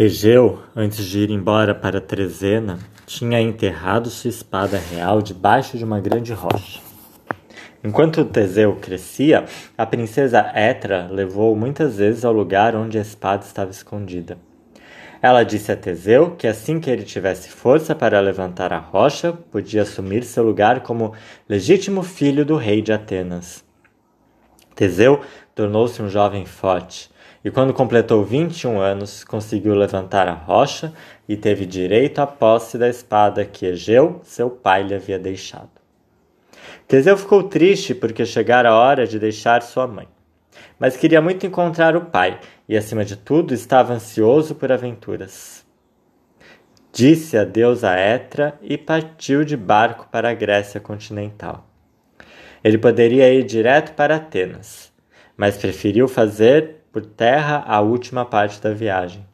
Egeu, antes de ir embora para Trezena, tinha enterrado sua espada real debaixo de uma grande rocha. Enquanto Teseu crescia, a princesa Etra levou muitas vezes ao lugar onde a espada estava escondida. Ela disse a Teseu que assim que ele tivesse força para levantar a rocha, podia assumir seu lugar como legítimo filho do rei de Atenas. Teseu tornou-se um jovem forte e quando completou 21 anos, conseguiu levantar a rocha e teve direito à posse da espada que Egeu, seu pai, lhe havia deixado. Teseu ficou triste porque chegara a hora de deixar sua mãe, mas queria muito encontrar o pai e, acima de tudo, estava ansioso por aventuras. Disse adeus a Etra e partiu de barco para a Grécia continental. Ele poderia ir direto para Atenas, mas preferiu fazer por terra a última parte da viagem.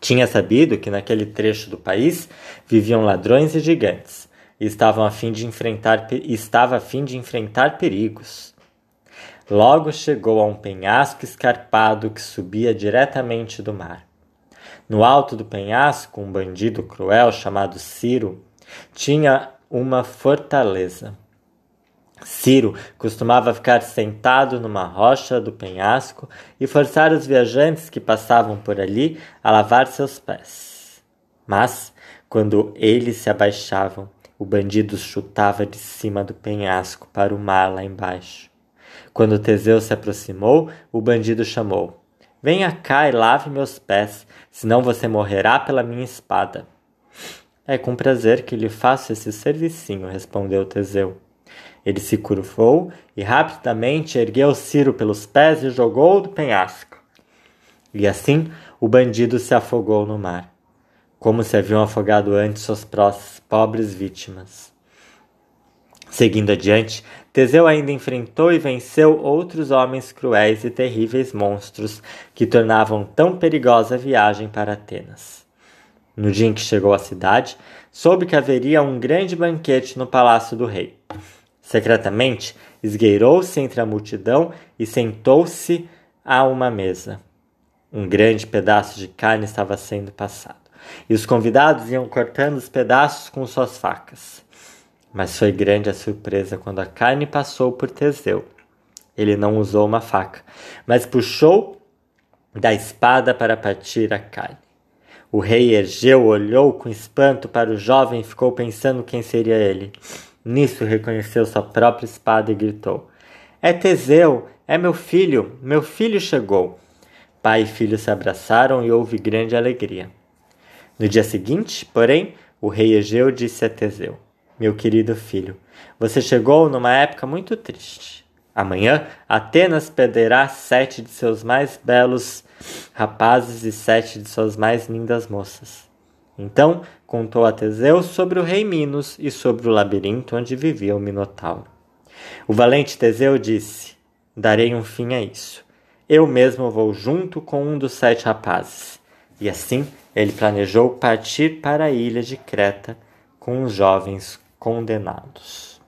Tinha sabido que naquele trecho do país viviam ladrões e gigantes, e estavam a fim de enfrentar, estava a fim de enfrentar perigos. Logo chegou a um penhasco escarpado que subia diretamente do mar. No alto do penhasco, um bandido cruel chamado Ciro tinha uma fortaleza. Ciro costumava ficar sentado numa rocha do penhasco e forçar os viajantes que passavam por ali a lavar seus pés. Mas, quando eles se abaixavam, o bandido chutava de cima do penhasco para o mar lá embaixo. Quando Teseu se aproximou, o bandido chamou: Venha cá e lave meus pés, senão você morrerá pela minha espada. É com prazer que lhe faço esse servicinho, respondeu Teseu. Ele se curvou e rapidamente ergueu Ciro pelos pés e jogou do penhasco. E assim o bandido se afogou no mar, como se haviam afogado antes suas pobres vítimas. Seguindo adiante, Teseu ainda enfrentou e venceu outros homens cruéis e terríveis monstros que tornavam tão perigosa a viagem para Atenas. No dia em que chegou à cidade, soube que haveria um grande banquete no palácio do rei. Secretamente, esgueirou-se entre a multidão e sentou-se a uma mesa. Um grande pedaço de carne estava sendo passado, e os convidados iam cortando os pedaços com suas facas. Mas foi grande a surpresa quando a carne passou por Teseu. Ele não usou uma faca, mas puxou da espada para partir a carne. O rei Egeu olhou com espanto para o jovem e ficou pensando quem seria ele. Nisso reconheceu sua própria espada e gritou: É Teseu, é meu filho, meu filho chegou. Pai e filho se abraçaram e houve grande alegria. No dia seguinte, porém, o rei Egeu disse a Teseu: Meu querido filho, você chegou numa época muito triste. Amanhã, Atenas perderá sete de seus mais belos rapazes e sete de suas mais lindas moças. Então contou a Teseu sobre o rei Minos e sobre o labirinto onde vivia o Minotauro. O valente Teseu disse: Darei um fim a isso. Eu mesmo vou junto com um dos sete rapazes. E assim ele planejou partir para a ilha de Creta com os jovens condenados.